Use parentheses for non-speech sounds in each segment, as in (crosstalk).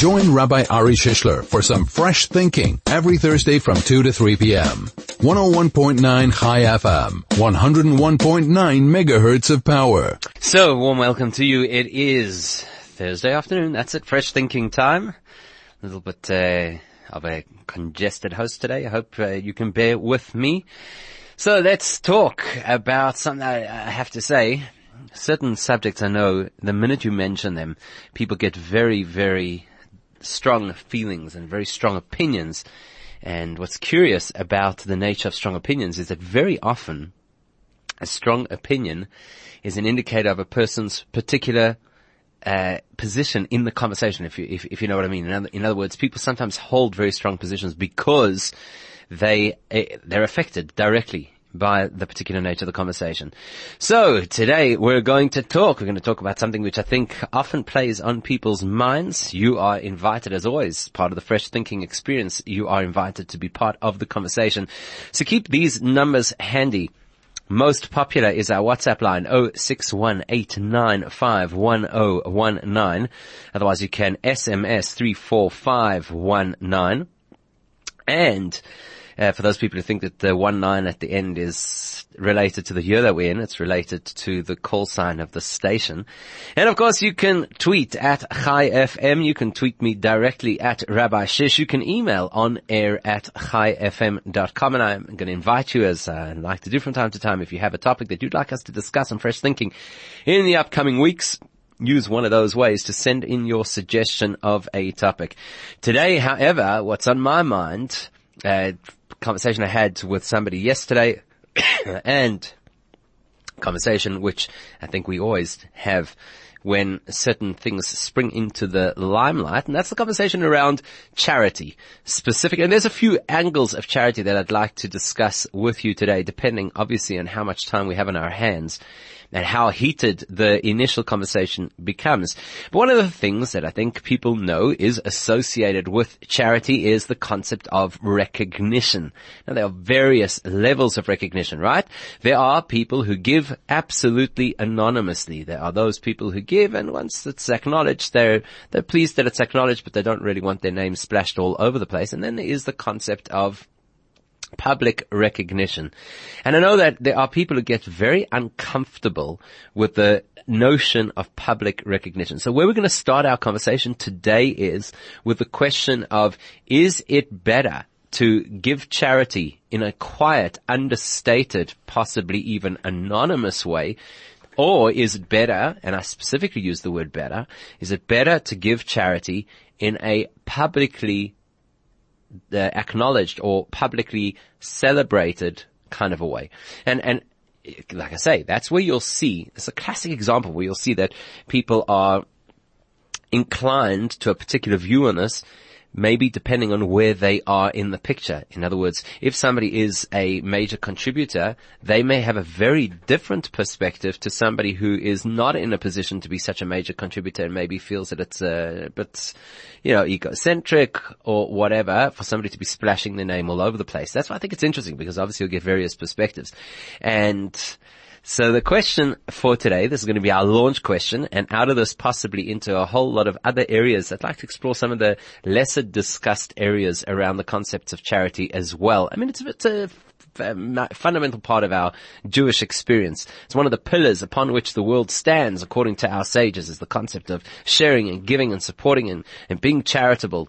Join Rabbi Ari Shishler for some fresh thinking every Thursday from 2 to 3 p.m. 101.9 Chai FM, 101.9 megahertz of power. So, warm welcome to you. It is Thursday afternoon. That's it. Fresh thinking time. A little bit uh, of a congested host today. I hope uh, you can bear with me. So let's talk about something I have to say. Certain subjects I know, the minute you mention them, people get very, very strong feelings and very strong opinions. And what's curious about the nature of strong opinions is that very often a strong opinion is an indicator of a person's particular uh, position in the conversation, if you, if, if you know what I mean. In other, in other, words, people sometimes hold very strong positions because they, uh, they're affected directly by the particular nature of the conversation. So today we're going to talk, we're going to talk about something which I think often plays on people's minds. You are invited as always, part of the fresh thinking experience. You are invited to be part of the conversation. So keep these numbers handy. Most popular is our WhatsApp line 0618951019. Otherwise you can SMS 34519. And uh, for those people who think that the one nine at the end is related to the year that we're in, it's related to the call sign of the station. And of course, you can tweet at Chai FM. You can tweet me directly at Rabbi Shish. You can email on air at chaifm.com. And I'm going to invite you, as I like to do from time to time, if you have a topic that you'd like us to discuss on Fresh Thinking in the upcoming weeks, use one of those ways to send in your suggestion of a topic. Today, however, what's on my mind, uh, conversation I had with somebody yesterday (coughs) and conversation which I think we always have when certain things spring into the limelight, and that's the conversation around charity specific. And there's a few angles of charity that I'd like to discuss with you today, depending obviously on how much time we have in our hands and how heated the initial conversation becomes. But one of the things that I think people know is associated with charity is the concept of recognition. Now there are various levels of recognition, right? There are people who give absolutely anonymously. There are those people who give and once it's acknowledged, they're, they're pleased that it's acknowledged, but they don't really want their name splashed all over the place. And then there is the concept of public recognition. And I know that there are people who get very uncomfortable with the notion of public recognition. So where we're going to start our conversation today is with the question of, is it better to give charity in a quiet, understated, possibly even anonymous way, or is it better, and I specifically use the word better, is it better to give charity in a publicly acknowledged or publicly celebrated kind of a way. And, and like I say, that's where you'll see, it's a classic example where you'll see that people are inclined to a particular view on this maybe depending on where they are in the picture. In other words, if somebody is a major contributor, they may have a very different perspective to somebody who is not in a position to be such a major contributor and maybe feels that it's a bit, you know, egocentric or whatever for somebody to be splashing their name all over the place. That's why I think it's interesting because obviously you'll get various perspectives. And so the question for today, this is going to be our launch question, and out of this possibly into a whole lot of other areas. I'd like to explore some of the lesser discussed areas around the concepts of charity as well. I mean, it's, it's a um, fundamental part of our Jewish experience. It's one of the pillars upon which the world stands, according to our sages, is the concept of sharing and giving and supporting and, and being charitable.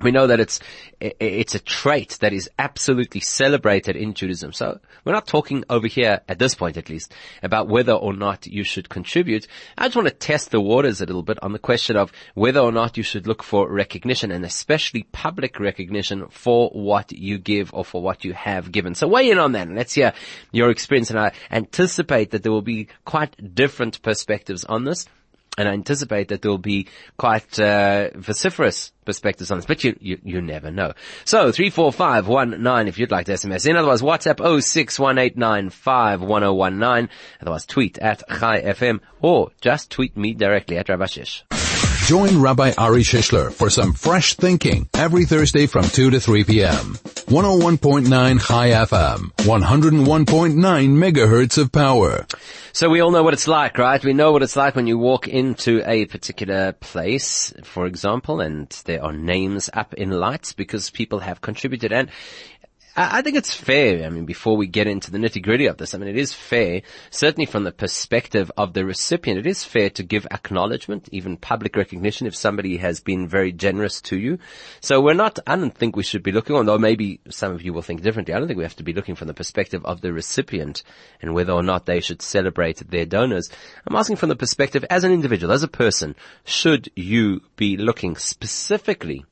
We know that it's, it's a trait that is absolutely celebrated in Judaism. So we're not talking over here, at this point at least, about whether or not you should contribute. I just want to test the waters a little bit on the question of whether or not you should look for recognition and especially public recognition for what you give or for what you have given. So weigh in on that let's hear your experience and I anticipate that there will be quite different perspectives on this and I anticipate that there will be quite uh, vociferous perspectives on this, but you, you, you never know. So, 34519 if you'd like to SMS in. Otherwise, WhatsApp 0618951019. Otherwise, tweet at Chai FM or just tweet me directly at Rabbi Shish. Join Rabbi Ari Shishler for some fresh thinking every Thursday from 2 to 3 p.m. 101.9 Chai FM, 101.9 megahertz of power. So we all know what it's like, right? We know what it's like when you walk into a particular place, for example, and there are names up in lights because people have contributed. And I think it's fair. I mean, before we get into the nitty gritty of this, I mean, it is fair, certainly from the perspective of the recipient, it is fair to give acknowledgement, even public recognition if somebody has been very generous to you. So we're not, I don't think we should be looking, although maybe some of you will think differently. I don't think we have to be looking from the perspective of the recipient and whether or not they should celebrate their donors. I'm asking from the perspective as an individual, as a person, should you be looking specifically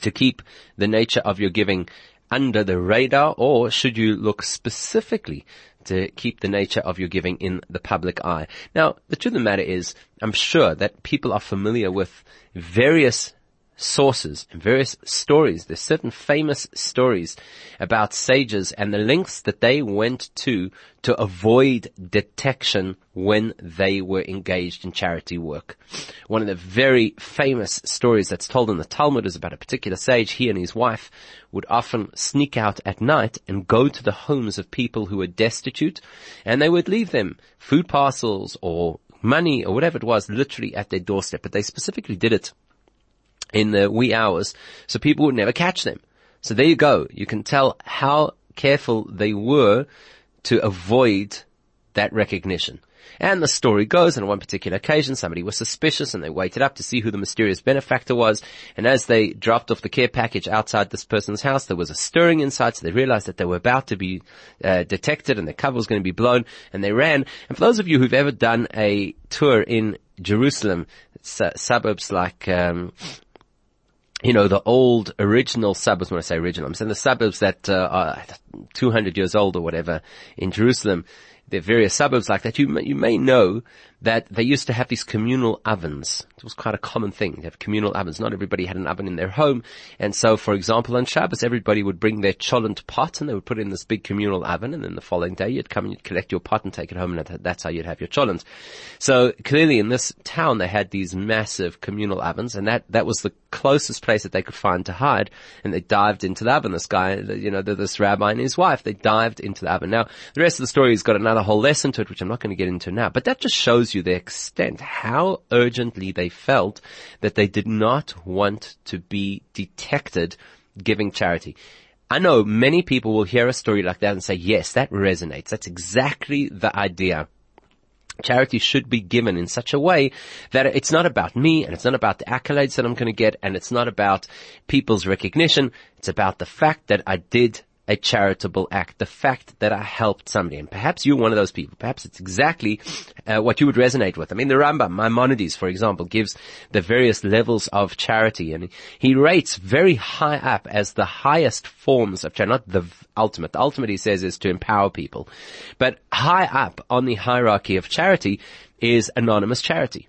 to keep the nature of your giving under the radar or should you look specifically to keep the nature of your giving in the public eye? Now, the truth of the matter is, I'm sure that people are familiar with various sources and various stories. There's certain famous stories about sages and the lengths that they went to to avoid detection when they were engaged in charity work. One of the very famous stories that's told in the Talmud is about a particular sage. He and his wife would often sneak out at night and go to the homes of people who were destitute and they would leave them food parcels or money or whatever it was literally at their doorstep. But they specifically did it in the wee hours, so people would never catch them. So there you go. You can tell how careful they were to avoid that recognition. And the story goes, on one particular occasion, somebody was suspicious and they waited up to see who the mysterious benefactor was. And as they dropped off the care package outside this person's house, there was a stirring inside, so they realized that they were about to be uh, detected and the cover was going to be blown, and they ran. And for those of you who've ever done a tour in Jerusalem, suburbs like um, you know, the old original suburbs, when I say original, I'm saying the suburbs that uh, are 200 years old or whatever in Jerusalem, there are various suburbs like that. You may, you may know that they used to have these communal ovens. It was quite a common thing. to have communal ovens. Not everybody had an oven in their home. And so, for example, on Shabbos, everybody would bring their cholent pot and they would put it in this big communal oven. And then the following day, you'd come and you'd collect your pot and take it home. And that's how you'd have your cholent. So clearly in this town, they had these massive communal ovens and that, that was the closest place that they could find to hide. And they dived into the oven. This guy, you know, this rabbi and his wife, they dived into the oven. Now, the rest of the story has got another whole lesson to it, which I'm not going to get into now, but that just shows you the extent how urgently they felt that they did not want to be detected giving charity. I know many people will hear a story like that and say, yes, that resonates. That's exactly the idea. Charity should be given in such a way that it's not about me and it's not about the accolades that I'm going to get and it's not about people's recognition. It's about the fact that I did a charitable act, the fact that I helped somebody. And perhaps you're one of those people. Perhaps it's exactly uh, what you would resonate with. I mean, the Rambam, Maimonides, for example, gives the various levels of charity and he rates very high up as the highest forms of charity, not the ultimate. The ultimate, he says, is to empower people. But high up on the hierarchy of charity is anonymous charity.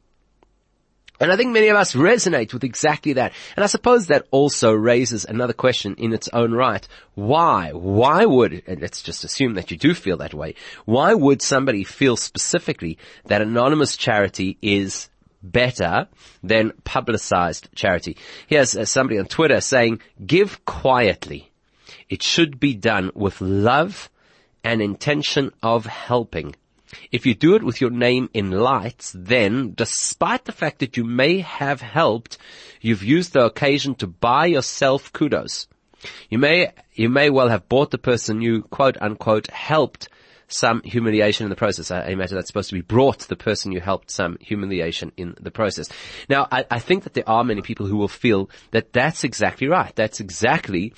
And I think many of us resonate with exactly that. And I suppose that also raises another question in its own right. Why? Why would, and let's just assume that you do feel that way, why would somebody feel specifically that anonymous charity is better than publicized charity? Here's uh, somebody on Twitter saying, give quietly. It should be done with love and intention of helping. If you do it with your name in lights, then despite the fact that you may have helped, you've used the occasion to buy yourself kudos. You may, you may well have bought the person you quote unquote helped some humiliation in the process. I imagine that's supposed to be brought the person you helped some humiliation in the process. Now, I, I think that there are many people who will feel that that's exactly right. That's exactly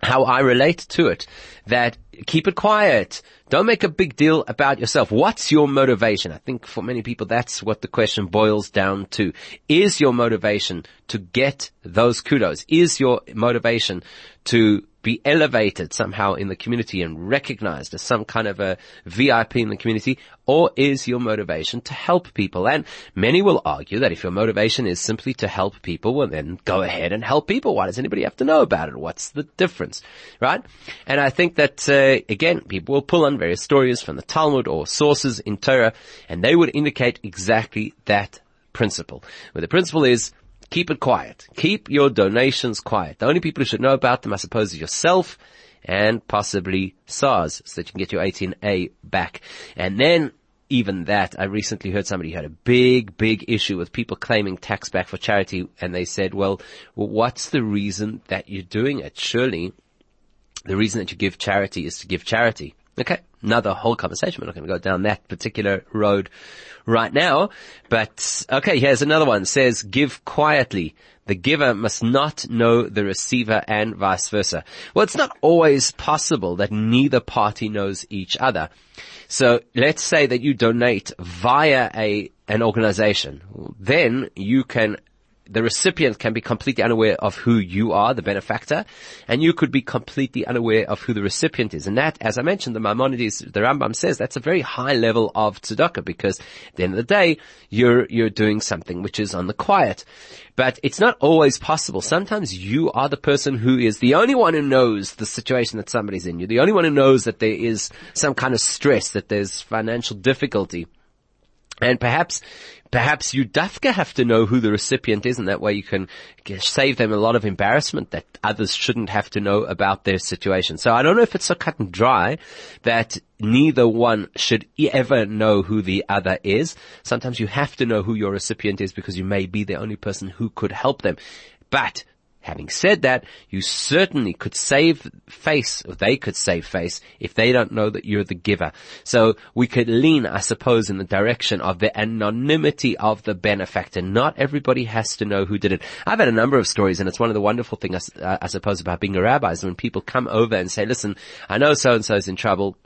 how I relate to it. That keep it quiet. Don't make a big deal about yourself. What's your motivation? I think for many people that's what the question boils down to. Is your motivation to get those kudos? Is your motivation to be elevated somehow in the community and recognized as some kind of a VIP in the community? Or is your motivation to help people? And many will argue that if your motivation is simply to help people, well then go ahead and help people. Why does anybody have to know about it? What's the difference? Right? And I think that, uh, again, people will pull on various stories from the Talmud or sources in Torah and they would indicate exactly that principle, where the principle is keep it quiet. Keep your donations quiet. The only people who should know about them, I suppose, is yourself and possibly SARS so that you can get your 18A back. And then even that, I recently heard somebody had a big, big issue with people claiming tax back for charity and they said, well, what's the reason that you're doing it? Surely the reason that you give charity is to give charity. Okay. Another whole conversation. We're not going to go down that particular road right now. But okay, here's another one. It says give quietly. The giver must not know the receiver and vice versa. Well, it's not always possible that neither party knows each other. So let's say that you donate via a, an organization. Then you can the recipient can be completely unaware of who you are, the benefactor, and you could be completely unaware of who the recipient is. And that, as I mentioned, the Maimonides, the Rambam says that's a very high level of tzedakah because at the end of the day, you're, you're doing something which is on the quiet. But it's not always possible. Sometimes you are the person who is the only one who knows the situation that somebody's in. You're the only one who knows that there is some kind of stress, that there's financial difficulty. And perhaps, perhaps you dafka have to know who the recipient is and that way you can save them a lot of embarrassment that others shouldn't have to know about their situation. So I don't know if it's so cut and dry that neither one should ever know who the other is. Sometimes you have to know who your recipient is because you may be the only person who could help them. But Having said that, you certainly could save face, or they could save face, if they don't know that you're the giver. So we could lean, I suppose, in the direction of the anonymity of the benefactor. Not everybody has to know who did it. I've had a number of stories, and it's one of the wonderful things, uh, I suppose, about being a rabbi is when people come over and say, listen, I know so-and-so is in trouble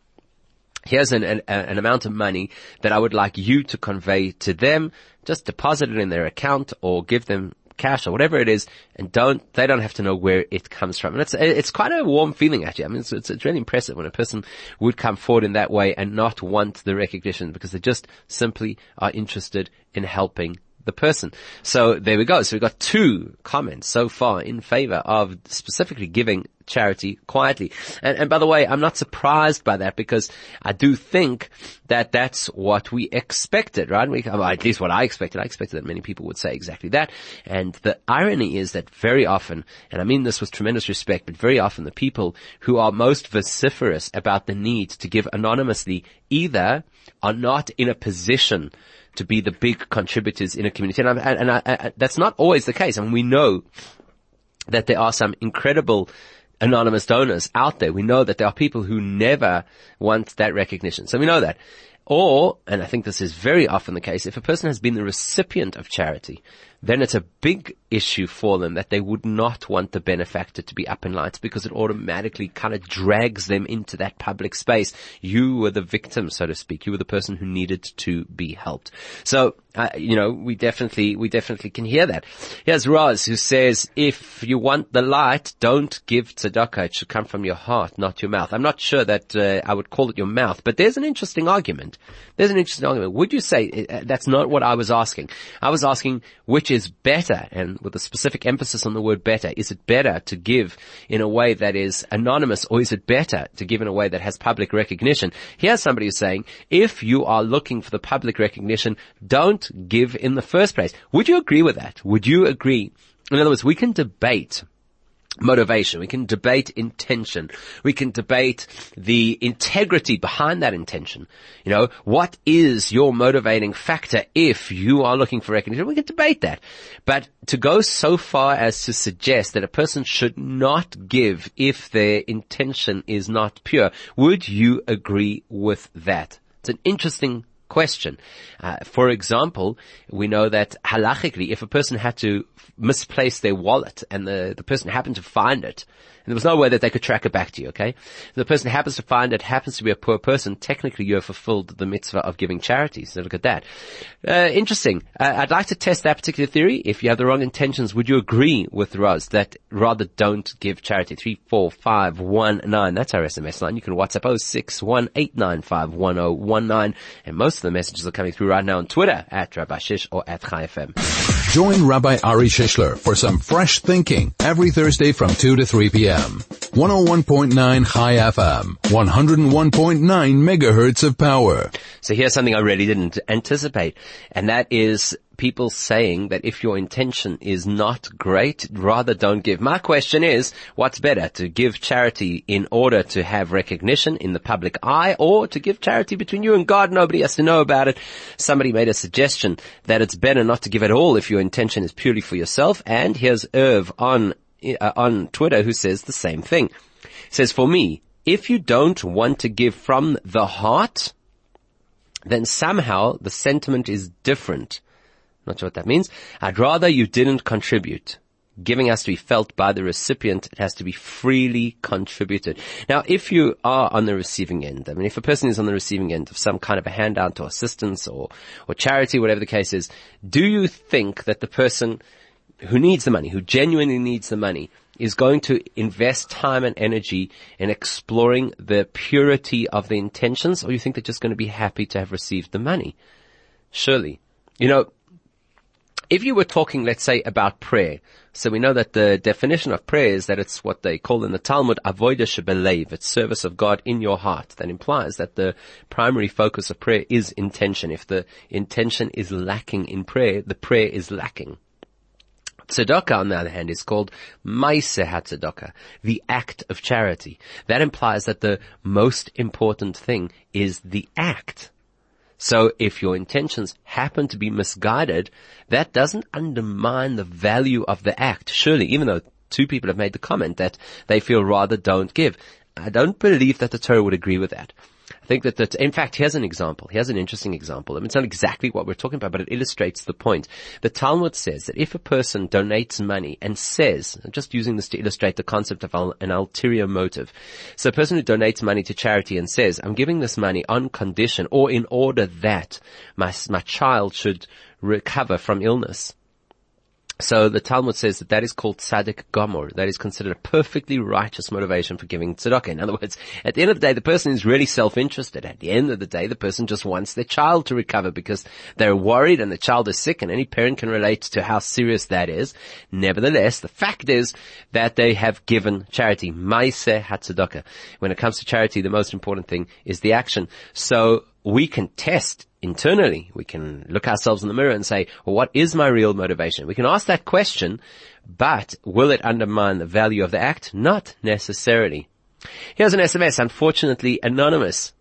here's an, an, an, amount of money that I would like you to convey to them. Just deposit it in their account or give them cash or whatever it is, and don't they don't have to know where it comes from. And it's it's quite a warm feeling actually. I mean, it's, it's, really impressive when a person would come forward in that way and not want the recognition because they just simply are interested in helping the person. So there we go. So we've got two comments so far in favor of specifically giving charity quietly. And, and by the way, I'm not surprised by that because I do think that that's what we expected, right? We, at least what I expected. I expected that many people would say exactly that. And the irony is that very often, and I mean this with tremendous respect, but very often the people who are most vociferous about the need to give anonymously either are not in a position to be the big contributors in a community. And, and, and I, I, that's not always the case. I mean, we know that there are some incredible anonymous donors out there. We know that there are people who never want that recognition. So we know that. Or, and I think this is very often the case, if a person has been the recipient of charity, then it's a big issue for them that they would not want the benefactor to be up in lights because it automatically kind of drags them into that public space. You were the victim, so to speak. You were the person who needed to be helped. So, uh, you know, we definitely, we definitely can hear that. Here's Roz who says, if you want the light, don't give tzedakah. It should come from your heart, not your mouth. I'm not sure that uh, I would call it your mouth, but there's an interesting argument. There's an interesting argument. Would you say uh, that's not what I was asking? I was asking which is better, and with a specific emphasis on the word better, is it better to give in a way that is anonymous or is it better to give in a way that has public recognition? Here's somebody who's saying, if you are looking for the public recognition, don't give in the first place. Would you agree with that? Would you agree? In other words, we can debate motivation. We can debate intention. We can debate the integrity behind that intention. You know, what is your motivating factor if you are looking for recognition? We can debate that. But to go so far as to suggest that a person should not give if their intention is not pure, would you agree with that? It's an interesting question. Uh, for example, we know that halachically, if a person had to misplace their wallet and the, the person happened to find it, there was no way that they could track it back to you, okay? If the person happens to find it, happens to be a poor person, technically you have fulfilled the mitzvah of giving charity. So look at that. Uh, interesting. Uh, I'd like to test that particular theory. If you have the wrong intentions, would you agree with Roz that rather don't give charity? Three, four, five, one, nine. That's our SMS line. You can WhatsApp 0618951019. And most of the messages are coming through right now on Twitter at Rabbi Shish or at Chai FM. Join Rabbi Ari Shishler for some fresh thinking every Thursday from 2 to 3 p.m. 101.9 Chai FM, 101.9 megahertz of power. So here's something I really didn't anticipate, and that is people saying that if your intention is not great, rather don't give. My question is, what's better, to give charity in order to have recognition in the public eye or to give charity between you and God? Nobody has to know about it. Somebody made a suggestion that it's better not to give at all if your intention is purely for yourself. And here's Irv on, uh, on Twitter who says the same thing. says, for me, if you don't want to give from the heart, then somehow the sentiment is different. Not sure what that means. I'd rather you didn't contribute. Giving has to be felt by the recipient. It has to be freely contributed. Now, if you are on the receiving end, I mean, if a person is on the receiving end of some kind of a handout or assistance or, or charity, whatever the case is, do you think that the person who needs the money, who genuinely needs the money, is going to invest time and energy in exploring the purity of the intentions, or you think they're just going to be happy to have received the money? Surely. You know, if you were talking, let's say, about prayer, so we know that the definition of prayer is that it's what they call in the Talmud avodah shebelev, it's service of God in your heart. That implies that the primary focus of prayer is intention. If the intention is lacking in prayer, the prayer is lacking. Tzedakah, on the other hand, is called Maaseh HaTzedakah, the act of charity. That implies that the most important thing is the act. So if your intentions happen to be misguided, that doesn't undermine the value of the act. Surely, even though two people have made the comment that they feel rather don't give. I don't believe that the Torah would agree with that. Think that, that, in fact, here's an example. Here's an interesting example. I mean, it's not exactly what we're talking about, but it illustrates the point. The Talmud says that if a person donates money and says, I'm just using this to illustrate the concept of an ulterior motive. So a person who donates money to charity and says, I'm giving this money on condition or in order that my, my child should recover from illness so the Talmud says that that is called tzaddik gomor. That is considered a perfectly righteous motivation for giving tzedakah. In other words, at the end of the day, the person is really self-interested. At the end of the day, the person just wants their child to recover because they're worried and the child is sick and any parent can relate to how serious that is. Nevertheless, the fact is that they have given charity. Maaseh hatzedakah. When it comes to charity, the most important thing is the action. So we can test internally. We can look ourselves in the mirror and say, well, what is my real motivation? We can ask that question, but will it undermine the value of the act? Not necessarily. Here's an SMS, unfortunately anonymous.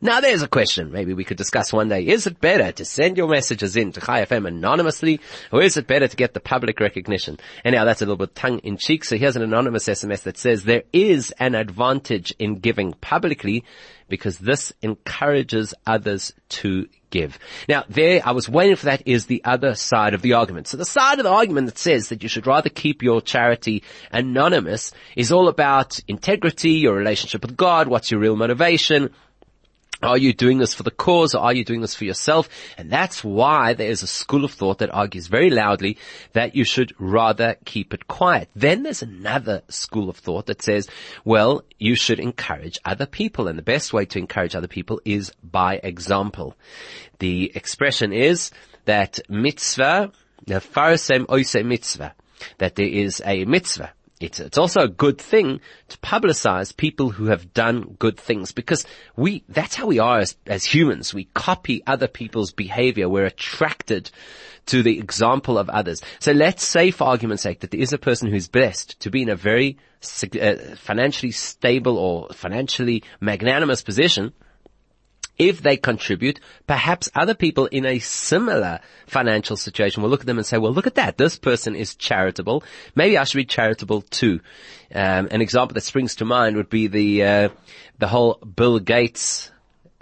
Now there's a question maybe we could discuss one day. Is it better to send your messages in to Chai FM anonymously or is it better to get the public recognition? Anyhow, that's a little bit tongue in cheek. So here's an anonymous SMS that says there is an advantage in giving publicly because this encourages others to give. Now there, I was waiting for that is the other side of the argument. So the side of the argument that says that you should rather keep your charity anonymous is all about integrity, your relationship with God, what's your real motivation, are you doing this for the cause or are you doing this for yourself? And that's why there is a school of thought that argues very loudly that you should rather keep it quiet. Then there's another school of thought that says, well, you should encourage other people and the best way to encourage other people is by example. The expression is that mitzvah, farasem oise mitzvah, that there is a mitzvah it's, it's also a good thing to publicize people who have done good things because we, that's how we are as, as humans. We copy other people's behavior. We're attracted to the example of others. So let's say for argument's sake that there is a person who's blessed to be in a very uh, financially stable or financially magnanimous position if they contribute, perhaps other people in a similar financial situation will look at them and say, well, look at that. This person is charitable. Maybe I should be charitable too. Um, an example that springs to mind would be the, uh, the whole Bill Gates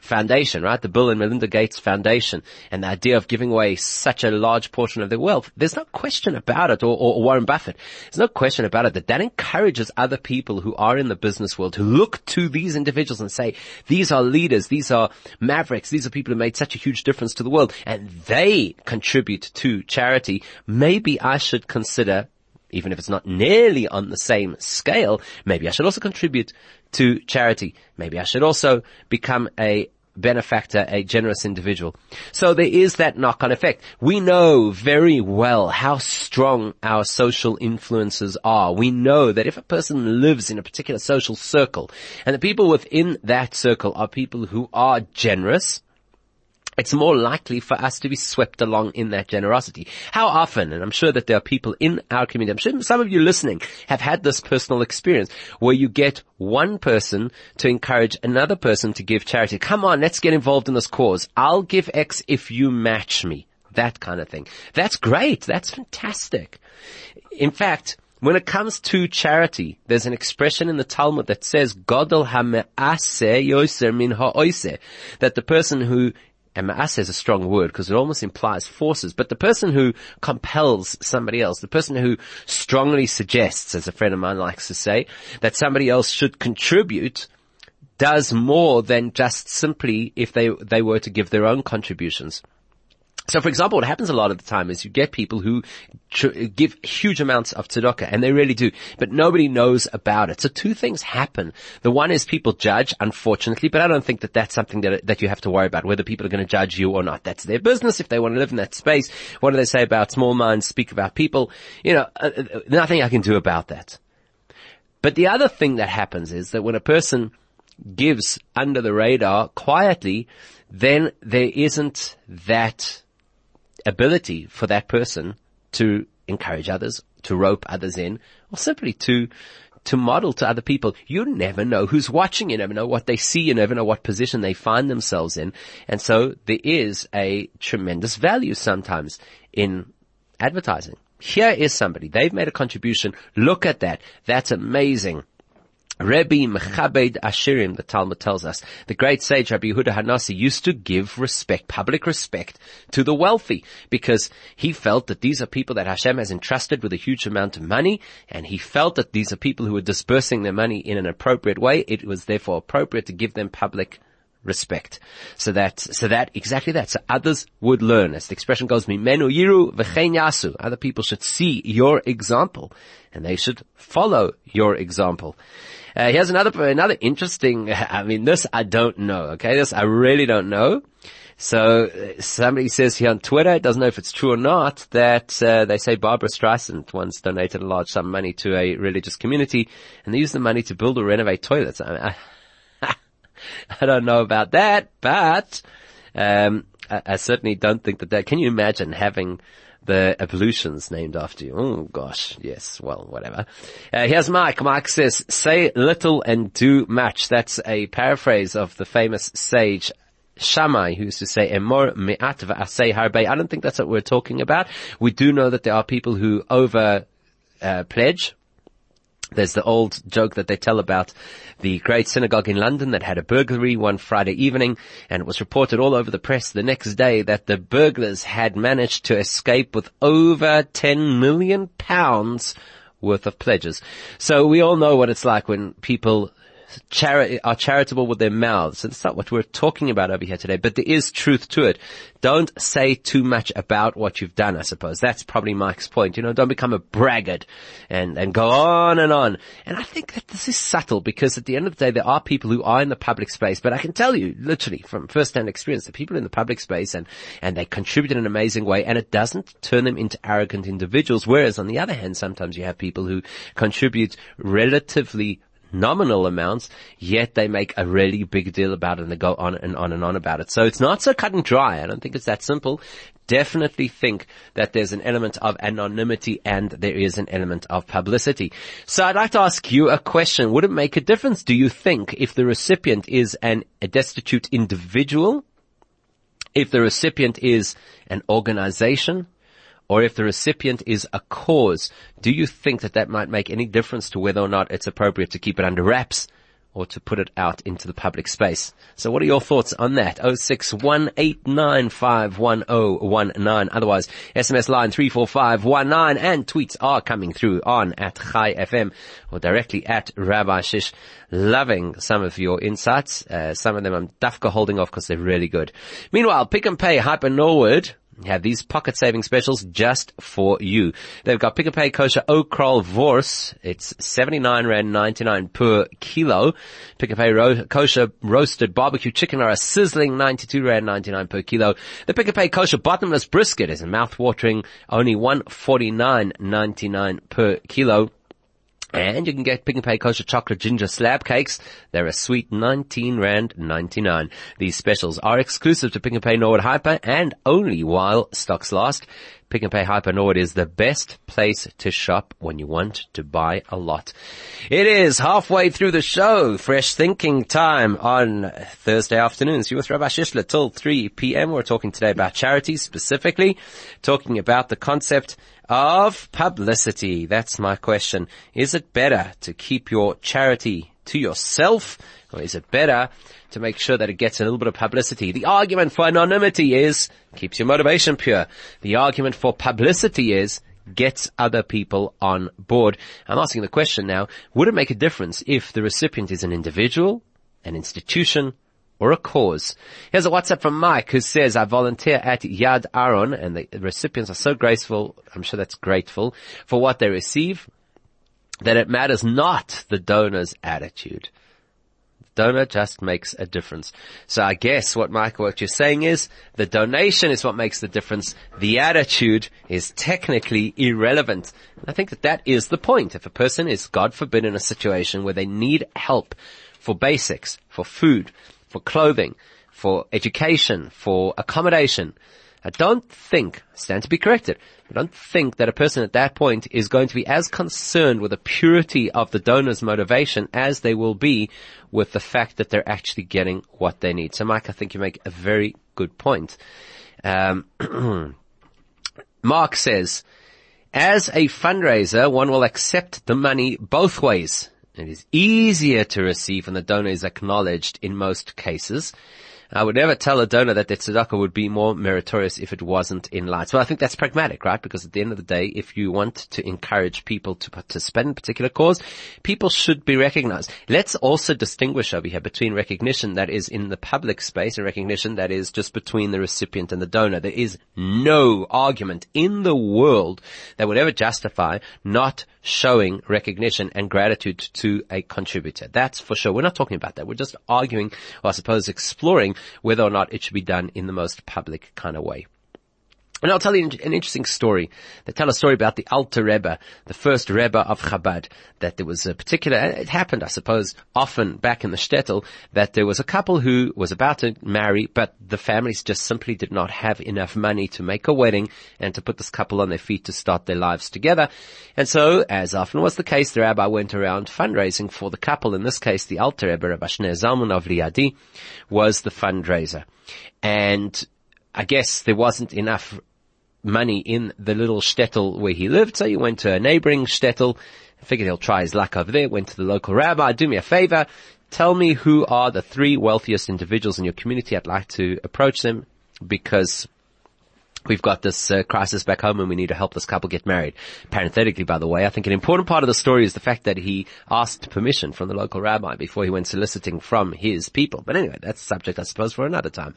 foundation, right? The Bill and Melinda Gates Foundation and the idea of giving away such a large portion of their wealth. There's no question about it or, or, Warren Buffett. There's no question about it that that encourages other people who are in the business world to look to these individuals and say, these are leaders, these are mavericks, these are people who made such a huge difference to the world and they contribute to charity. Maybe I should consider even if it's not nearly on the same scale, maybe I should also contribute to charity. Maybe I should also become a benefactor, a generous individual. So there is that knock-on effect. We know very well how strong our social influences are. We know that if a person lives in a particular social circle and the people within that circle are people who are generous, it's more likely for us to be swept along in that generosity. How often, and I'm sure that there are people in our community, I'm sure some of you listening have had this personal experience where you get one person to encourage another person to give charity. Come on, let's get involved in this cause. I'll give X if you match me. That kind of thing. That's great. That's fantastic. In fact, when it comes to charity, there's an expression in the Talmud that says, Godel ha'me'aseh yoser min ha'oiseh, that the person who and ma'aseh is a strong word because it almost implies forces, but the person who compels somebody else, the person who strongly suggests, as a friend of mine likes to say, that somebody else should contribute, does more than just simply if they, they were to give their own contributions. So for example, what happens a lot of the time is you get people who tr- give huge amounts of tzedakah, and they really do, but nobody knows about it. So two things happen. The one is people judge, unfortunately, but I don't think that that's something that, that you have to worry about, whether people are going to judge you or not. That's their business if they want to live in that space. What do they say about small minds speak about people? You know, uh, uh nothing I can do about that. But the other thing that happens is that when a person gives under the radar quietly, then there isn't that ability for that person to encourage others, to rope others in, or simply to to model to other people. You never know who's watching. You never know what they see. You never know what position they find themselves in. And so there is a tremendous value sometimes in advertising. Here is somebody. They've made a contribution. Look at that. That's amazing. Rebbe Mechabed Ashirim, the Talmud tells us, the great sage Rabbi Yehuda Hanasi used to give respect, public respect to the wealthy because he felt that these are people that Hashem has entrusted with a huge amount of money and he felt that these are people who are dispersing their money in an appropriate way. It was therefore appropriate to give them public respect. So that, so that, exactly that. So others would learn. As the expression goes, Mimenu yiru v'chein yasu. Other people should see your example and they should follow your example. Uh, here's another, another interesting, (laughs) I mean, this I don't know, okay? This I really don't know. So uh, somebody says here on Twitter, doesn't know if it's true or not, that uh, they say Barbra Streisand once donated a large sum of money to a religious community, and they used the money to build or renovate toilets. I, I, (laughs) I don't know about that, but um, I, I, certainly don't think that that. Can you imagine having the ablutions named after you. Oh gosh, yes, well, whatever. Uh, here's Mike. Mike says, say little and do much. That's a paraphrase of the famous sage Shammai, who used to say, Emor me'at v'asei harbe. I don't think that's what we're talking about. We do know that there are people who over, uh, pledge, there's the old joke that they tell about the great synagogue in London that had a burglary one Friday evening, and it was reported all over the press the next day that the burglars had managed to escape with over 10 million pounds worth of pledges. So we all know what it's like when people chari- are charitable with their mouths. It's not what we're talking about over here today, but there is truth to it. Don't say too much about what you've done, I suppose. That's probably Mike's point. You know, don't become a braggart and, and go on and on. And I think that this is subtle because at the end of the day, there are people who are in the public space, but I can tell you literally from first-hand experience, the people in the public space and, and they contribute in an amazing way and it doesn't turn them into arrogant individuals. Whereas on the other hand, sometimes you have people who contribute relatively nominal amounts, yet they make a really big deal about it and they go on and on and on about it. So it's not so cut and dry. I don't think it's that simple. Definitely think that there's an element of anonymity and there is an element of publicity. So I'd like to ask you a question. Would it make a difference, do you think, if the recipient is an, a destitute individual? If the recipient is an organization? Or if the recipient is a cause, do you think that that might make any difference to whether or not it's appropriate to keep it under wraps or to put it out into the public space? So what are your thoughts on that? 0618951019. Otherwise, SMS line 34519 and tweets are coming through on at Chai FM or directly at Rabbi Shish. Loving some of your insights. Uh, some of them I'm dafka holding off because they're really good. Meanwhile, Pick and Pay Hyper Norwood have these pocket saving specials just for you. They've got Pick and Pay Kosher Okral Vors. It's 79 Rand 99 per kilo. Pick and Pay ro- Kosher Roasted Barbecue Chicken are a sizzling 92 Rand 99 per kilo. The Pick and Pay Kosher Bottomless Brisket is a mouth-watering only 149.99 per kilo. And you can get Pick and Pay kosher chocolate ginger slab cakes. They're a sweet 19 rand 99. These specials are exclusive to Pick and Pay Norwood Hyper and only while stocks last. Pick and Pay Hyper Norwood is the best place to shop when you want to buy a lot. It is halfway through the show. Fresh thinking time on Thursday afternoons. You with Rabbi Shishler till 3 p.m. We're talking today about charities specifically, talking about the concept of publicity. That's my question. Is it better to keep your charity to yourself or is it better to make sure that it gets a little bit of publicity? The argument for anonymity is keeps your motivation pure. The argument for publicity is gets other people on board. I'm asking the question now, would it make a difference if the recipient is an individual, an institution, or a cause. Here's a WhatsApp from Mike who says, I volunteer at Yad Aharon and the recipients are so graceful, I'm sure that's grateful, for what they receive, that it matters not the donor's attitude. The donor just makes a difference. So I guess what Michael, what you're saying is the donation is what makes the difference. The attitude is technically irrelevant. And I think that that is the point. If a person is, God forbid, in a situation where they need help for basics, for food, for clothing, for education, for accommodation. I don't think, stand to be corrected, I don't think that a person at that point is going to be as concerned with the purity of the donor's motivation as they will be with the fact that they're actually getting what they need. So Mike, I think you make a very good point. Um, (clears throat) Mark says, as a fundraiser, one will accept the money both ways. It is easier to receive when the donor is acknowledged in most cases. I would never tell a donor that their tzedakah would be more meritorious if it wasn't in light. So I think that's pragmatic, right? Because at the end of the day, if you want to encourage people to participate in a particular cause, people should be recognized. Let's also distinguish over here between recognition that is in the public space and recognition that is just between the recipient and the donor. There is no argument in the world that would ever justify not showing recognition and gratitude to a contributor. That's for sure. We're not talking about that. We're just arguing, or I suppose exploring whether or not it should be done in the most public kind of way. And I'll tell you an interesting story. They tell a story about the Alter Rebbe, the first Rebbe of Chabad, that there was a particular, it happened, I suppose, often back in the shtetl, that there was a couple who was about to marry, but the families just simply did not have enough money to make a wedding and to put this couple on their feet to start their lives together. And so, as often was the case, the rabbi went around fundraising for the couple. In this case, the Alter Rebbe, Rabbi Shneur Zalman of Liadi, was the fundraiser. And I guess there wasn't enough money in the little shtetl where he lived, so he went to a neighboring shtetl, figured he'll try his luck over there, went to the local rabbi, do me a favor, tell me who are the three wealthiest individuals in your community. I'd like to approach them because we've got this uh, crisis back home and we need to help this couple get married. Parenthetically, by the way, I think an important part of the story is the fact that he asked permission from the local rabbi before he went soliciting from his people. But anyway, that's a subject, I suppose, for another time.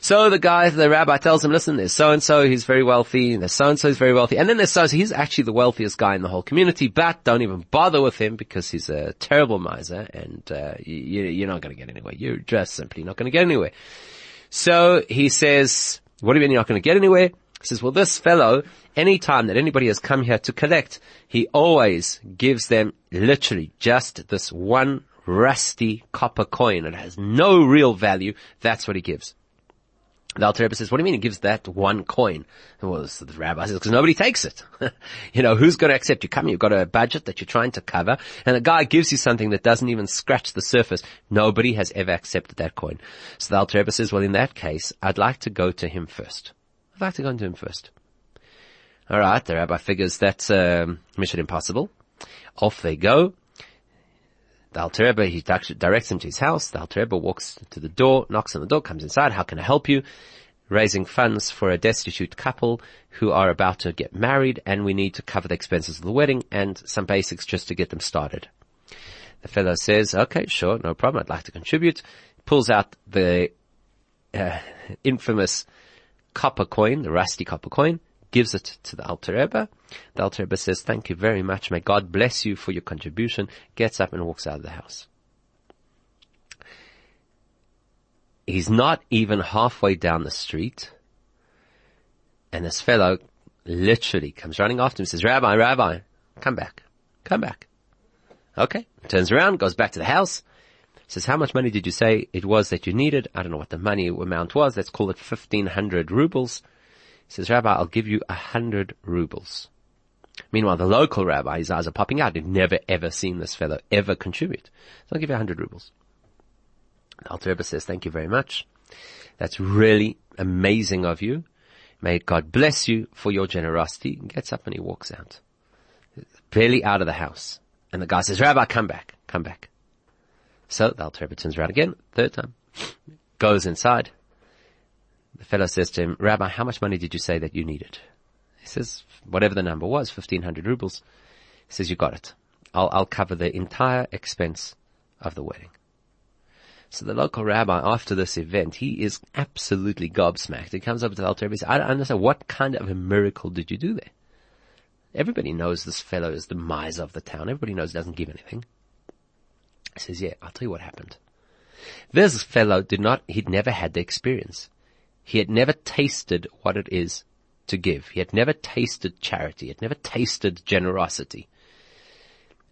So the guy, the rabbi tells him, listen, there's so-and-so, he's very wealthy, and there's so-and-so, he's very wealthy, and then there's so-and-so, he's actually the wealthiest guy in the whole community, but don't even bother with him because he's a terrible miser and uh, you, you're not going to get anywhere. You're just simply not going to get anywhere. So he says, what do you mean you're not going to get anywhere? He says, well, this fellow, any time that anybody has come here to collect, he always gives them literally just this one rusty copper coin. It has no real value. That's what he gives. The Alter Rebbe says, what do you mean he gives that one coin? Well, the rabbi says, because nobody takes it. (laughs) you know, who's going to accept you? Come, you've got a budget that you're trying to cover, and the guy gives you something that doesn't even scratch the surface. Nobody has ever accepted that coin. So the Alter Rebbe says, well, in that case, I'd like to go to him first. I'd like to go to him first. Alright, the rabbi figures that's um, mission impossible. Off they go. The Alter he directs him to his house. The Alter walks to the door, knocks on the door, comes inside. How can I help you? Raising funds for a destitute couple who are about to get married and we need to cover the expenses of the wedding and some basics just to get them started. The fellow says, okay, sure, no problem. I'd like to contribute. Pulls out the uh, (laughs) infamous copper coin, the rusty copper coin, gives it to the Alter Rebbe. The Alter Rebbe says, thank you very much. May God bless you for your contribution. Gets up and walks out of the house. He's not even halfway down the street. And this fellow literally comes running after him and says, Rabbi, Rabbi, come back, come back. Okay. Turns around, goes back to the house, says, how much money did you say it was that you needed? I don't know what the money amount was. Let's call it 1500 rubles. Says, Rabbi, I'll give you a hundred rubles. Meanwhile, the local rabbi, his eyes are popping out. He'd never ever seen this fellow ever contribute. So I'll give you a hundred rubles. The Rebbe says, thank you very much. That's really amazing of you. May God bless you for your generosity. He gets up and he walks out. Barely out of the house. And the guy says, Rabbi, come back, come back. So the Rebbe turns around again, third time, goes inside. The fellow says to him, Rabbi, how much money did you say that you needed? He says, whatever the number was, 1500 rubles. He says, you got it. I'll, I'll cover the entire expense of the wedding. So the local rabbi, after this event, he is absolutely gobsmacked. He comes up to the altar and says, I don't understand, what kind of a miracle did you do there? Everybody knows this fellow is the miser of the town. Everybody knows he doesn't give anything. He says, yeah, I'll tell you what happened. This fellow did not, he'd never had the experience. He had never tasted what it is to give. He had never tasted charity. He had never tasted generosity.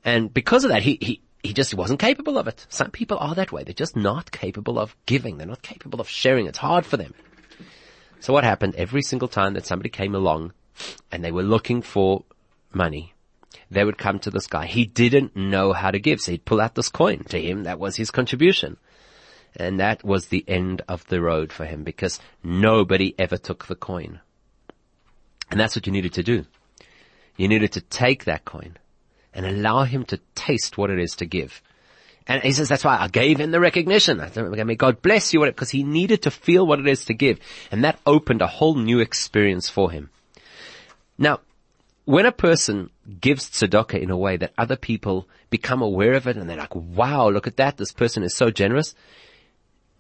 And because of that, he, he, he just wasn't capable of it. Some people are that way. They're just not capable of giving. They're not capable of sharing. It's hard for them. So what happened every single time that somebody came along and they were looking for money, they would come to this guy. He didn't know how to give, so he'd pull out this coin. To him, that was his contribution. And that was the end of the road for him because nobody ever took the coin. And that's what you needed to do. You needed to take that coin and allow him to taste what it is to give. And he says, that's why I gave him the recognition. May God bless you because he needed to feel what it is to give. And that opened a whole new experience for him. Now, when a person gives tzedakah in a way that other people become aware of it and they're like, wow, look at that. This person is so generous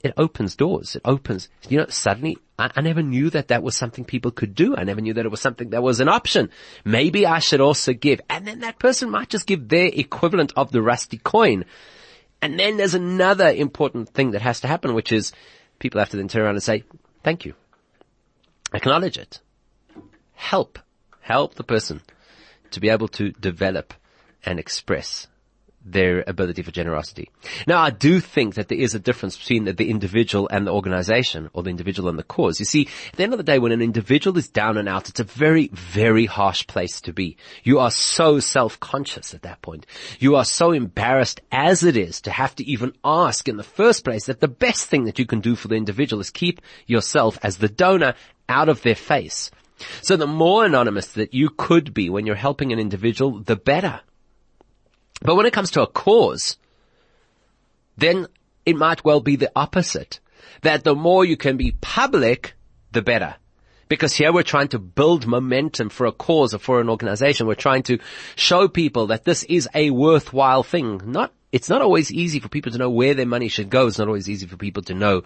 it opens doors. It opens, you know, suddenly I, I, never knew that that was something people could do. I never knew that it was something that was an option. Maybe I should also give. And then that person might just give their equivalent of the rusty coin. And then there's another important thing that has to happen, which is people have to then turn around and say, thank you. Acknowledge it. Help. Help the person to be able to develop and express their ability for generosity. Now, I do think that there is a difference between the, the, individual and the organization, or the individual and the cause. You see, at the end of the day, when an individual is down and out, it's a very, very harsh place to be. You are so self-conscious at that point. You are so embarrassed as it is to have to even ask in the first place that the best thing that you can do for the individual is keep yourself as the donor out of their face. So the more anonymous that you could be when you're helping an individual, the better. But when it comes to a cause, then it might well be the opposite. That the more you can be public, the better. Because here we're trying to build momentum for a cause or for an organization. We're trying to show people that this is a worthwhile thing. Not, it's not always easy for people to know where their money should go. It's not always easy for people to know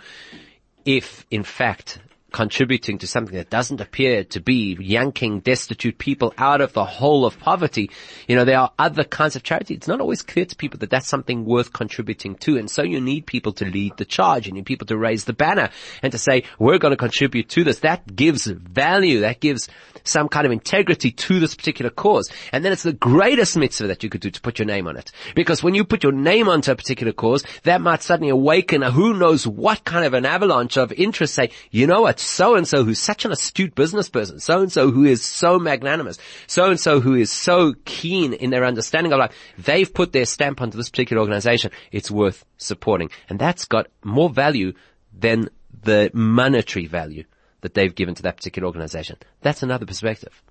if in fact contributing to something that doesn't appear to be yanking destitute people out of the hole of poverty. You know, there are other kinds of charity. It's not always clear to people that that's something worth contributing to. And so you need people to lead the charge. You need people to raise the banner and to say, we're going to contribute to this. That gives value. That gives some kind of integrity to this particular cause. And then it's the greatest mitzvah that you could do to put your name on it. Because when you put your name onto a particular cause, that might suddenly awaken a who knows what kind of an avalanche of interest say, you know what, so and so who's such an astute business person, so and so who is so magnanimous, so and so who is so keen in their understanding of life, they've put their stamp onto this particular organization. It's worth supporting. And that's got more value than the monetary value that they've given to that particular organization. That's another perspective.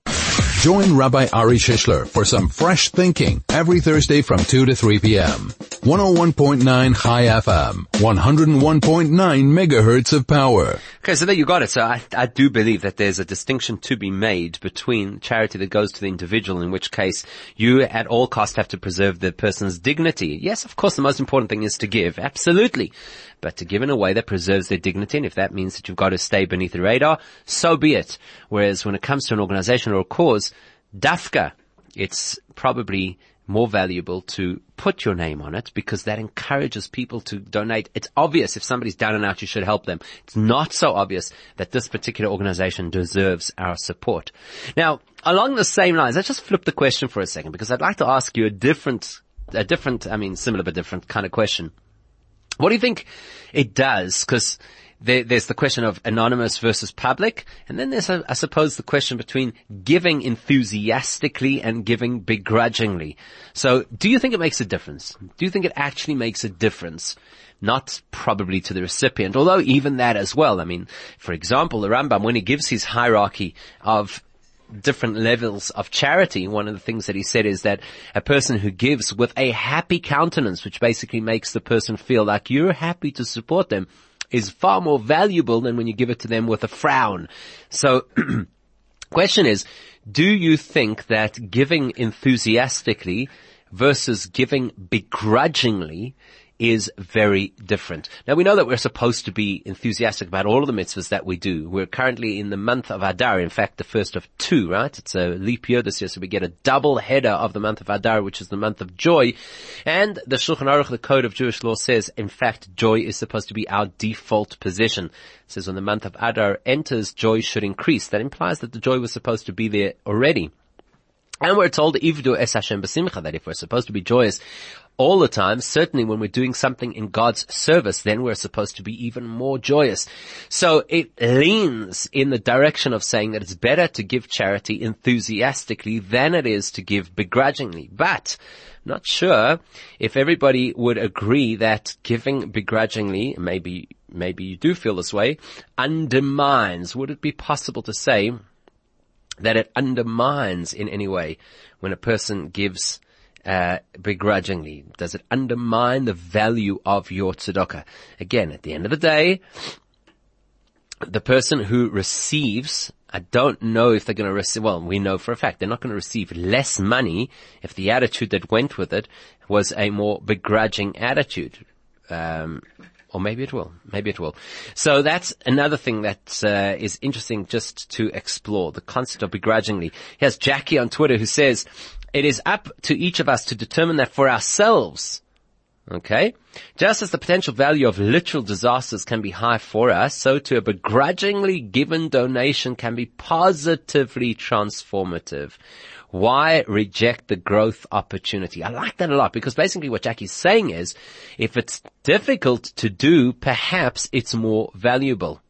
Join Rabbi Ari Shishler for some fresh thinking every Thursday from 2 to 3 p.m. 101.9 Chai FM, 101.9 megahertz of power. Okay, so there you got it. So I, I do believe that there's a distinction to be made between charity that goes to the individual, in which case you at all costs have to preserve the person's dignity. Yes, of course, the most important thing is to give. Absolutely but to give in a way that preserves their dignity. And if that means that you've got to stay beneath the radar, so be it. Whereas when it comes to an organization or a cause, dafka, it's probably more valuable to put your name on it because that encourages people to donate. It's obvious if somebody's down and out, you should help them. It's not so obvious that this particular organization deserves our support. Now, along the same lines, let's just flip the question for a second because I'd like to ask you a different a different, I mean, similar but different kind of question. What do you think it does? Because there, there's the question of anonymous versus public, and then there's, I suppose, the question between giving enthusiastically and giving begrudgingly. So, do you think it makes a difference? Do you think it actually makes a difference? Not probably to the recipient, although even that as well. I mean, for example, the Rambam, when he gives his hierarchy of different levels of charity, one of the things that he said is that a person who gives with a happy countenance, which basically makes the person feel like you're happy to support them, is far more valuable than when you give it to them with a frown. So, (clears throat) question is, do you think that giving enthusiastically versus giving begrudgingly is very different. Now we know that we're supposed to be enthusiastic about all of the mitzvahs that we do. We're currently in the month of Adar, in fact the first of two, right? It's a leap year this year, so we get a double header of the month of Adar, which is the month of joy. And the Shulchan Aruch, the code of Jewish law says, in fact, joy is supposed to be our default position. It says when the month of Adar enters, joy should increase. That implies that the joy was supposed to be there already. And we're told, Ivdu es Hashem that if we're supposed to be joyous all the time, certainly when we're doing something in God's service, then we're supposed to be even more joyous. So it leans in the direction of saying that it's better to give charity enthusiastically than it is to give begrudgingly. But, not sure if everybody would agree that giving begrudgingly, maybe, maybe you do feel this way, undermines, would it be possible to say that it undermines in any way when a person gives uh, begrudgingly? Does it undermine the value of your tzedakah? Again, at the end of the day, the person who receives, I don't know if they're going to receive, well, we know for a fact they're not going to receive less money if the attitude that went with it was a more begrudging attitude. Um, or maybe it will. Maybe it will. So that's another thing that uh, is interesting just to explore the concept of begrudgingly. Here's Jackie on Twitter who says, "It is up to each of us to determine that for ourselves." Okay? Just as the potential value of literal disasters can be high for us, so too a begrudgingly given donation can be positively transformative. Why reject the growth opportunity? I like that a lot because basically what Jackie's saying is, if it's difficult to do, perhaps it's more valuable.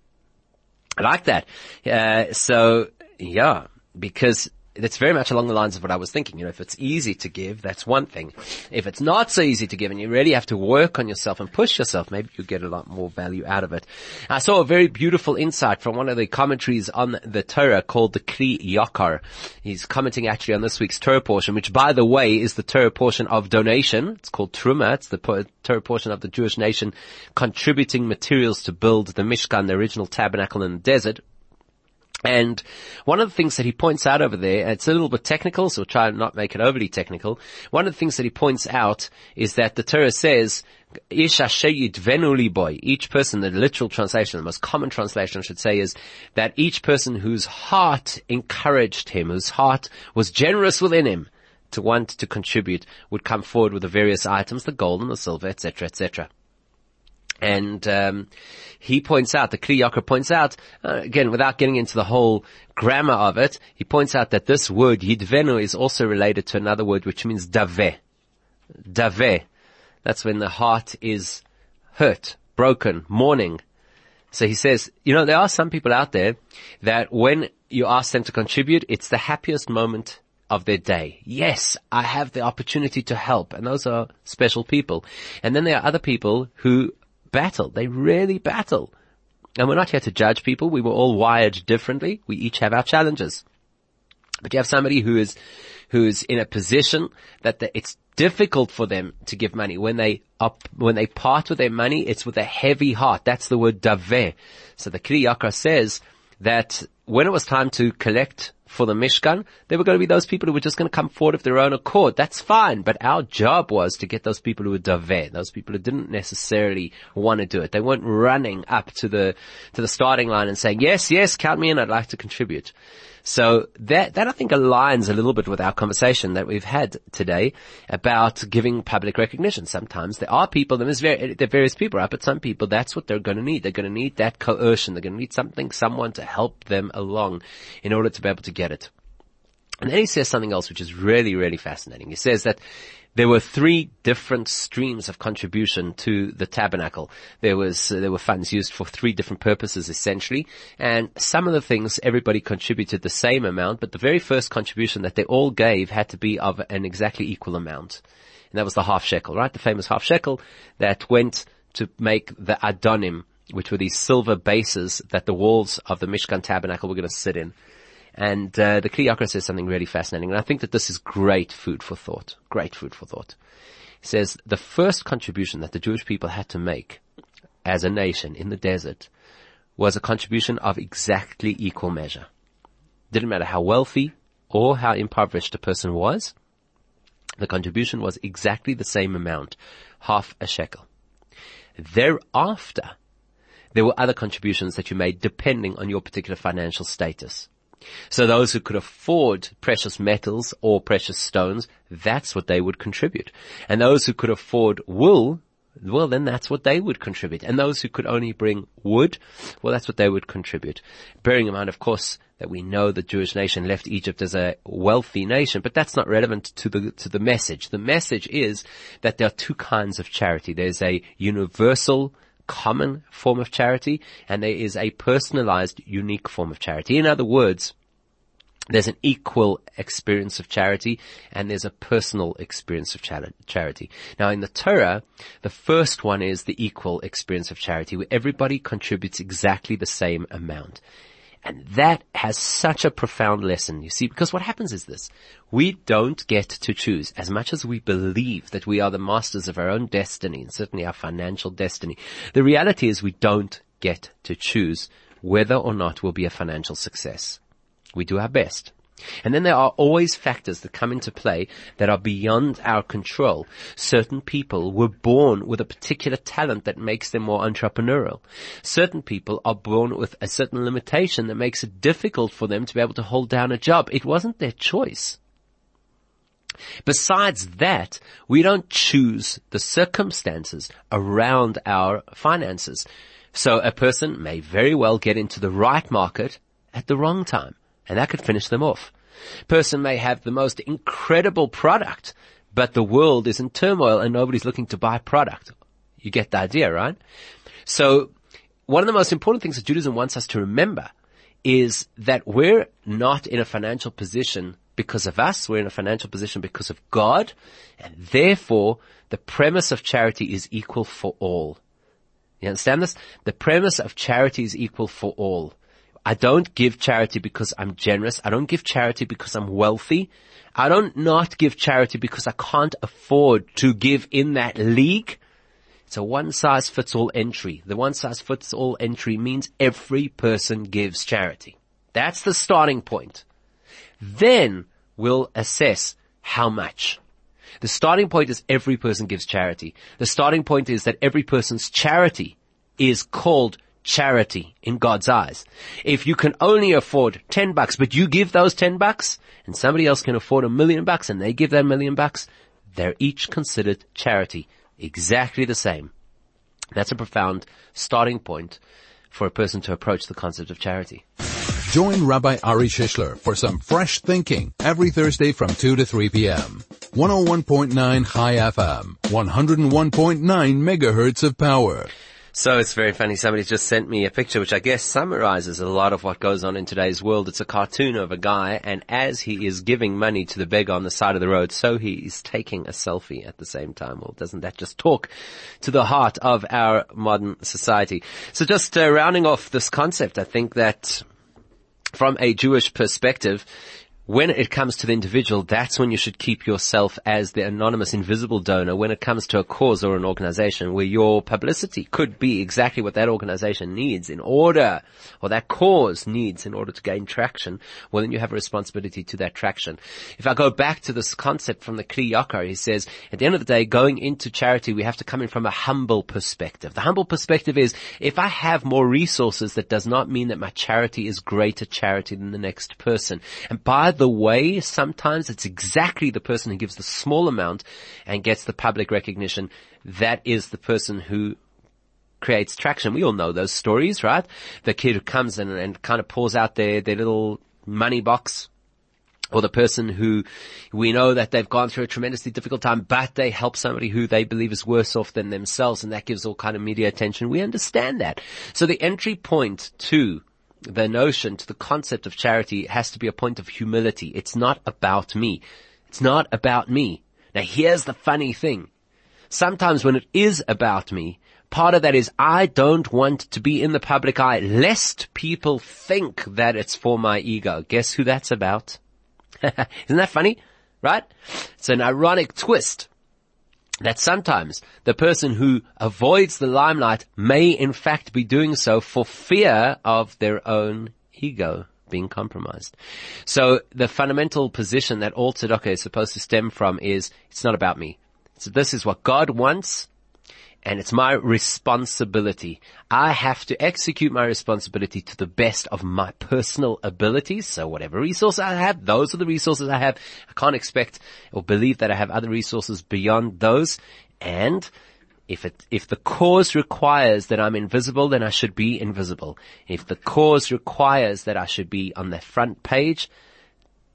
I like that. Uh, so yeah, because that's very much along the lines of what I was thinking. You know, if it's easy to give, that's one thing. If it's not so easy to give and you really have to work on yourself and push yourself, maybe you get a lot more value out of it. I saw a very beautiful insight from one of the commentaries on the Torah called the Kli Yakar. He's commenting actually on this week's Torah portion, which by the way is the Torah portion of donation. It's called Truma. It's the Torah portion of the Jewish nation contributing materials to build the Mishkan, the original tabernacle in the desert, and one of the things that he points out over there, it's a little bit technical, so we'll try and not make it overly technical. One of the things that he points out is that the Torah says, each person, the literal translation, the most common translation I should say is that each person whose heart encouraged him, whose heart was generous within him to want to contribute would come forward with the various items, the gold and the silver, etc., etc. And um, he points out, the Kli Yakar points out, uh, again, without getting into the whole grammar of it, he points out that this word, yidvenu, is also related to another word which means daveh. Daveh. That's when the heart is hurt, broken, mourning. So he says, you know, there are some people out there that when you ask them to contribute, it's the happiest moment of their day. Yes, I have the opportunity to help, and those are special people. And then there are other people who battle. They really battle. And we're not here to judge people. We were all wired differently. We each have our challenges. But you have somebody who is, who is in a position that the, it's difficult for them to give money. When they up, when they part with their money, it's with a heavy heart. That's the word daveh. So the Kli Yakar says that when it was time to collect for the Mishkan, there were going to be those people who were just going to come forward of their own accord. That's fine. But our job was to get those people who were daveh, those people who didn't necessarily want to do it. They weren't running up to the, to the starting line and saying, yes, yes, count me in. I'd like to contribute. So that, that I think aligns a little bit with our conversation that we've had today about giving public recognition. Sometimes there are people, there's very, there are various people, right? But some people, that's what they're going to need. They're going to need that coercion. They're going to need something, someone to help them along in order to be able to get it. And then he says something else which is really, really fascinating. He says that there were three different streams of contribution to the tabernacle. There was uh, there were funds used for three different purposes essentially, and some of the things everybody contributed the same amount, but the very first contribution that they all gave had to be of an exactly equal amount, and that was the half shekel, right? The famous half shekel that went to make the adonim, which were these silver bases that the walls of the Mishkan tabernacle were going to sit in. And uh, the Kli Yakar says something really fascinating, and I think that this is great food for thought. Great food for thought. He says the first contribution that the Jewish people had to make as a nation in the desert was a contribution of exactly equal measure. Didn't matter how wealthy or how impoverished a person was, the contribution was exactly the same amount, half a shekel. Thereafter, there were other contributions that you made depending on your particular financial status. So those who could afford precious metals or precious stones, that's what they would contribute. And those who could afford wool, well then that's what they would contribute. And those who could only bring wood, well that's what they would contribute. Bearing in mind of course that we know the Jewish nation left Egypt as a wealthy nation, but that's not relevant to the, to the message. The message is that there are two kinds of charity. There's a universal common form of charity and there is a personalized, unique form of charity. In other words, there's an equal experience of charity and there's a personal experience of charity. Now in the Torah, the first one is the equal experience of charity where everybody contributes exactly the same amount. And that has such a profound lesson, you see, because what happens is this. We don't get to choose. As much as we believe that we are the masters of our own destiny, and certainly our financial destiny, the reality is we don't get to choose whether or not we'll be a financial success. We do our best. And then there are always factors that come into play that are beyond our control. Certain people were born with a particular talent that makes them more entrepreneurial. Certain people are born with a certain limitation that makes it difficult for them to be able to hold down a job. It wasn't their choice. Besides that, we don't choose the circumstances around our finances. So a person may very well get into the right market at the wrong time and that could finish them off. Person may have the most incredible product, but the world is in turmoil and nobody's looking to buy product. You get the idea, right? So one of the most important things that Judaism wants us to remember is that we're not in a financial position because of us. We're in a financial position because of God. And therefore, the premise of charity is equal for all. You understand this? The premise of charity is equal for all. I don't give charity because I'm generous. I don't give charity because I'm wealthy. I don't not give charity because I can't afford to give in that league. It's a one size fits all entry. The one size fits all entry means every person gives charity. That's the starting point. Then we'll assess how much. The starting point is every person gives charity. The starting point is that every person's charity is called charity in God's eyes. If you can only afford 10 bucks, but you give those 10 bucks, and somebody else can afford a million bucks and they give that million bucks, they're each considered charity. Exactly the same. That's a profound starting point for a person to approach the concept of charity. Join Rabbi Ari Shishler for some fresh thinking every Thursday from 2 to 3 p.m. 101.9 Chai FM, 101.9 megahertz of power. So it's very funny. Somebody just sent me a picture which I guess summarizes a lot of what goes on in today's world. It's a cartoon of a guy and as he is giving money to the beggar on the side of the road, so he is taking a selfie at the same time. Well, doesn't that just talk to the heart of our modern society? So just uh, rounding off this concept, I think that from a Jewish perspective, when it comes to the individual, that's when you should keep yourself as the anonymous invisible donor when it comes to a cause or an organization where your publicity could be exactly what that organization needs in order, or that cause needs in order to gain traction, well then you have a responsibility to that traction. If I go back to this concept from the Kli Yakar, he says, at the end of the day, going into charity, we have to come in from a humble perspective. The humble perspective is, if I have more resources, that does not mean that my charity is greater charity than the next person. And by the way, sometimes it's exactly the person who gives the small amount and gets the public recognition. That is the person who creates traction. We all know those stories, right? The kid who comes in and kind of pulls out their, their little money box or the person who we know that they've gone through a tremendously difficult time, but they help somebody who they believe is worse off than themselves, and that gives all kind of media attention. We understand that. So the entry point to the notion, to the concept of charity has to be a point of humility. It's not about me. It's not about me. Now here's the funny thing. Sometimes when it is about me, part of that is I don't want to be in the public eye lest people think that it's for my ego. Guess who that's about? (laughs) Isn't that funny? Right? It's an ironic twist that sometimes the person who avoids the limelight may in fact be doing so for fear of their own ego being compromised. So the fundamental position that all tzedakah is supposed to stem from is, it's not about me. So this is what God wants and it's my responsibility. I have to execute my responsibility to the best of my personal abilities. So whatever resources I have, those are the resources I have. I can't expect or believe that I have other resources beyond those. And if it, if the cause requires that I'm invisible, then I should be invisible. If the cause requires that I should be on the front page,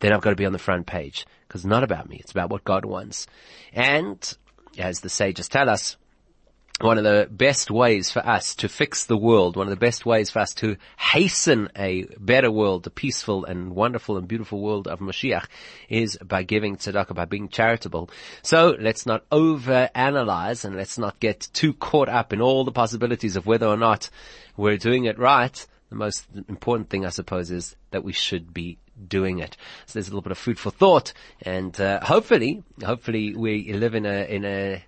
then I've got to be on the front page. Cause it's not about me. It's about what God wants. And as the sages tell us, one of the best ways for us to fix the world, one of the best ways for us to hasten a better world, a peaceful and wonderful and beautiful world of Mashiach is by giving tzedakah, by being charitable. So let's not over-analyze and let's not get too caught up in all the possibilities of whether or not we're doing it right. The most important thing, I suppose, is that we should be doing it. So there's a little bit of food for thought and, uh, hopefully, hopefully we live in a, in a,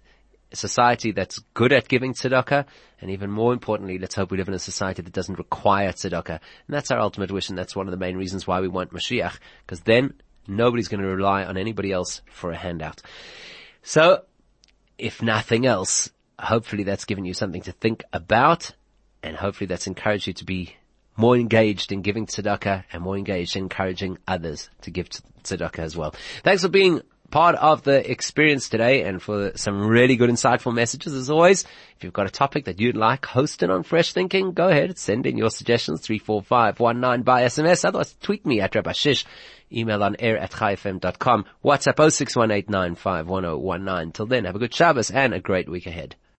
society that's good at giving tzedakah, and even more importantly, let's hope we live in a society that doesn't require tzedakah. And that's our ultimate wish, and that's one of the main reasons why we want Mashiach, because then nobody's going to rely on anybody else for a handout. So, if nothing else, hopefully that's given you something to think about, and hopefully that's encouraged you to be more engaged in giving tzedakah and more engaged in encouraging others to give tzedakah as well. Thanks for being part of the experience today and for some really good insightful messages as always. If you've got a topic that you'd like hosted on Fresh Thinking, go ahead, send in your suggestions, 34519 by SMS. Otherwise, tweet me at Rabbi Shish. Email on air at chaifm.com. WhatsApp 0618951019. Till then, have a good Shabbos and a great week ahead.